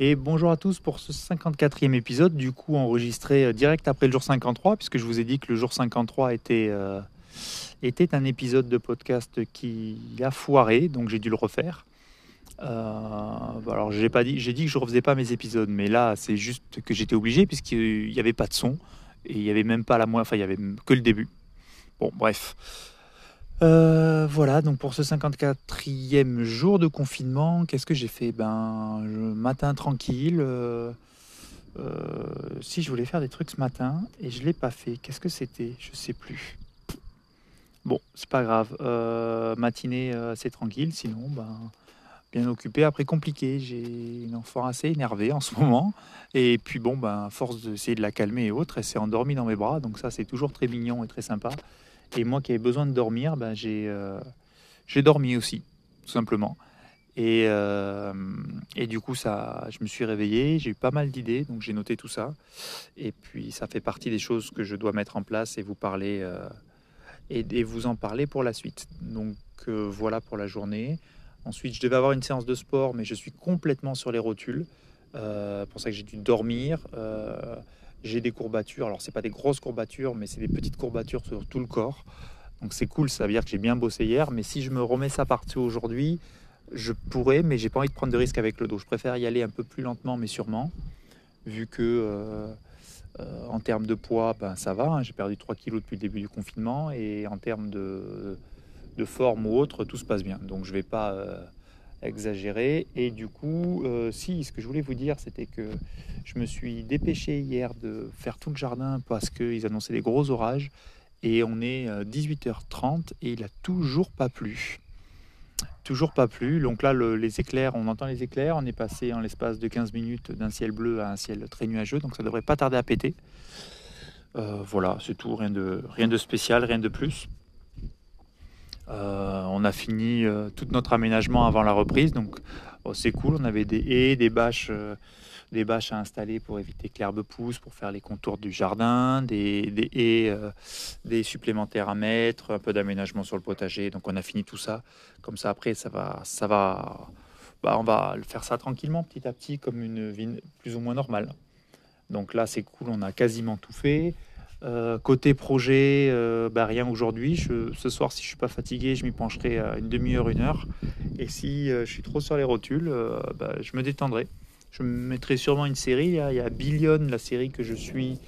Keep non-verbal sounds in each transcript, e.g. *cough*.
Et bonjour à tous pour ce 54e épisode, du coup enregistré euh, direct après le jour 53, puisque je vous ai dit que le jour 53 était, euh, était un épisode de podcast qui a foiré, donc j'ai dû le refaire. Euh, alors j'ai dit, dit que je refaisais pas mes épisodes, mais là c'est juste que j'étais obligé puisqu'il n'y avait pas de son et il y avait même pas la moitié, enfin il y avait que le début. Bon bref. Euh, voilà, donc pour ce 54e jour de confinement, qu'est-ce que j'ai fait? Ben, matin tranquille. Euh, euh, si je voulais faire des trucs ce matin et je l'ai pas fait, qu'est-ce que c'était? Je sais plus. Bon, c'est pas grave. matinée assez tranquille, sinon, ben, bien occupé. Après, compliqué. J'ai une enfant assez énervée en ce *laughs* moment. Et puis, bon, ben, force d'essayer de la calmer et autres, elle s'est endormie dans mes bras. Donc, ça, c'est toujours très mignon et très sympa. Et moi qui avais besoin de dormir, ben, j'ai euh, dormi aussi, tout simplement. Et, euh, et, du coup, ça, je me suis réveillé, j'ai eu pas mal d'idées, donc j'ai noté tout ça. Et puis, ça fait partie des choses que je dois mettre en place et vous parler euh, et, vous en parler pour la suite. Donc voilà pour la journée. Ensuite, je devais avoir une séance de sport, mais je suis complètement sur les rotules. pour ça que j'ai dû dormir j'ai des courbatures. Alors, c'est pas des grosses courbatures, mais c'est des petites courbatures sur tout le corps. Donc, c'est cool. Ça veut dire que j'ai bien bossé hier. Mais si je me remets ça partout aujourd'hui, je pourrais, mais j'ai pas envie de prendre de risques avec le dos. Je préfère y aller un peu plus lentement, mais sûrement, vu que euh, euh, en termes de poids, ben, ça va. Hein. J'ai perdu 3 kilos depuis le début du confinement, et en termes de, forme ou autre, tout se passe bien. Donc, je vais pas euh, exagéré. Et du coup, euh, si, ce que je voulais vous dire, c'était que je me suis dépêché hier de faire tout le jardin parce qu'ils annonçaient des gros orages. Et on est 18h30 euh, et il a toujours pas plu. Toujours pas plu. Donc là, les éclairs, on entend les éclairs. On est passé en l'espace de 15 minutes d'un ciel bleu à un ciel très nuageux. Donc ça devrait pas tarder à péter. Euh, voilà, c'est tout. Rien de, rien de spécial, rien de plus. Euh, on a fini euh, tout notre aménagement avant la reprise, donc oh, c'est cool. On avait des haies, des bâches, euh, des bâches à installer pour éviter que l'herbe pousse, pour faire les contours du jardin, des, haies, des supplémentaires à mettre, un peu d'aménagement sur le potager. Donc on a fini tout ça. Comme ça après, ça va, ça va, bah, on va faire ça tranquillement, petit à petit, comme une vie plus ou moins normale. Donc là, c'est cool. On a quasiment tout fait. Euh, côté projet, euh, bah, rien aujourd'hui. Ce soir, si je suis pas fatigué, je m'y pencherai à une demi-heure, une heure. Et si euh, je suis trop sur les rotules, bah, je me détendrai. Je me mettrai sûrement une série. Il y a Billion, la série que je suis,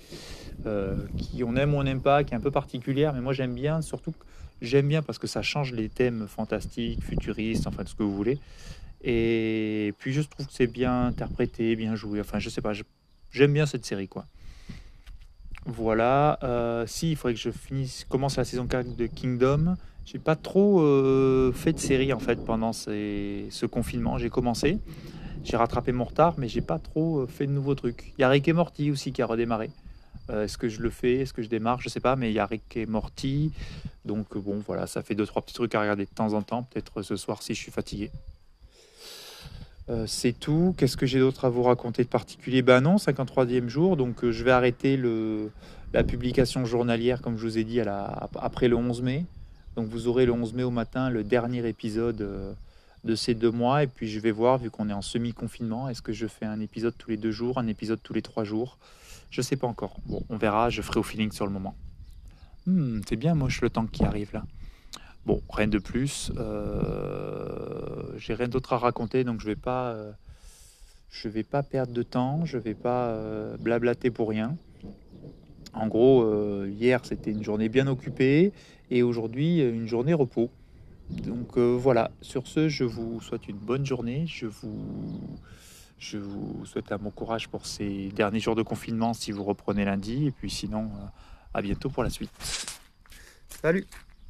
qui on aime ou on n'aime pas, qui est un peu particulière, mais moi j'aime bien. Surtout, j'aime bien parce que ça change les thèmes fantastiques, futuristes, enfin tout ce que vous voulez. Et puis je trouve que c'est bien interprété, bien joué. Enfin, je sais pas, j'aime bien cette série, quoi. Voilà. Euh, si, il faudrait que je finisse, commence la saison 4 de Kingdom. J'ai pas trop euh, fait de série en fait pendant ce confinement. J'ai commencé, j'ai rattrapé mon retard, mais j'ai pas trop euh, fait de nouveaux trucs. Il y a Rick et Morty aussi qui a redémarré. est-ce que je le fais? Est-ce que je démarre? Je sais pas, mais il y a Rick et Morty. Donc bon, voilà, ça fait deux trois petits trucs à regarder de temps en temps. Peut-être ce soir si je suis fatigué. Euh, c'est tout. Qu'est-ce que j'ai d'autre à vous raconter de particulier? Ben non, 53e jour, donc euh, je vais arrêter le, la publication journalière, comme je vous ai dit, après le 11 mai. Donc vous aurez le 11 mai au matin le dernier épisode euh, de ces deux mois, et puis je vais voir, vu qu'on est en semi-confinement, est-ce que je fais un épisode tous les deux jours, un épisode tous les trois jours? Je sais pas encore. Bon, on verra, je ferai au feeling sur le moment. Hmm, c'est bien moche le temps qui arrive là. Bon, rien de plus. Euh, j'ai rien d'autre à raconter, donc je vais pas, euh, vais pas perdre de temps. Je vais pas euh, blablater pour rien. En gros, hier c'était une journée bien occupée et aujourd'hui une journée repos. Donc voilà. Sur ce, je vous souhaite une bonne journée. Je vous, je vous souhaite un bon courage pour ces derniers jours de confinement si vous reprenez lundi. Et puis sinon, à bientôt pour la suite. Salut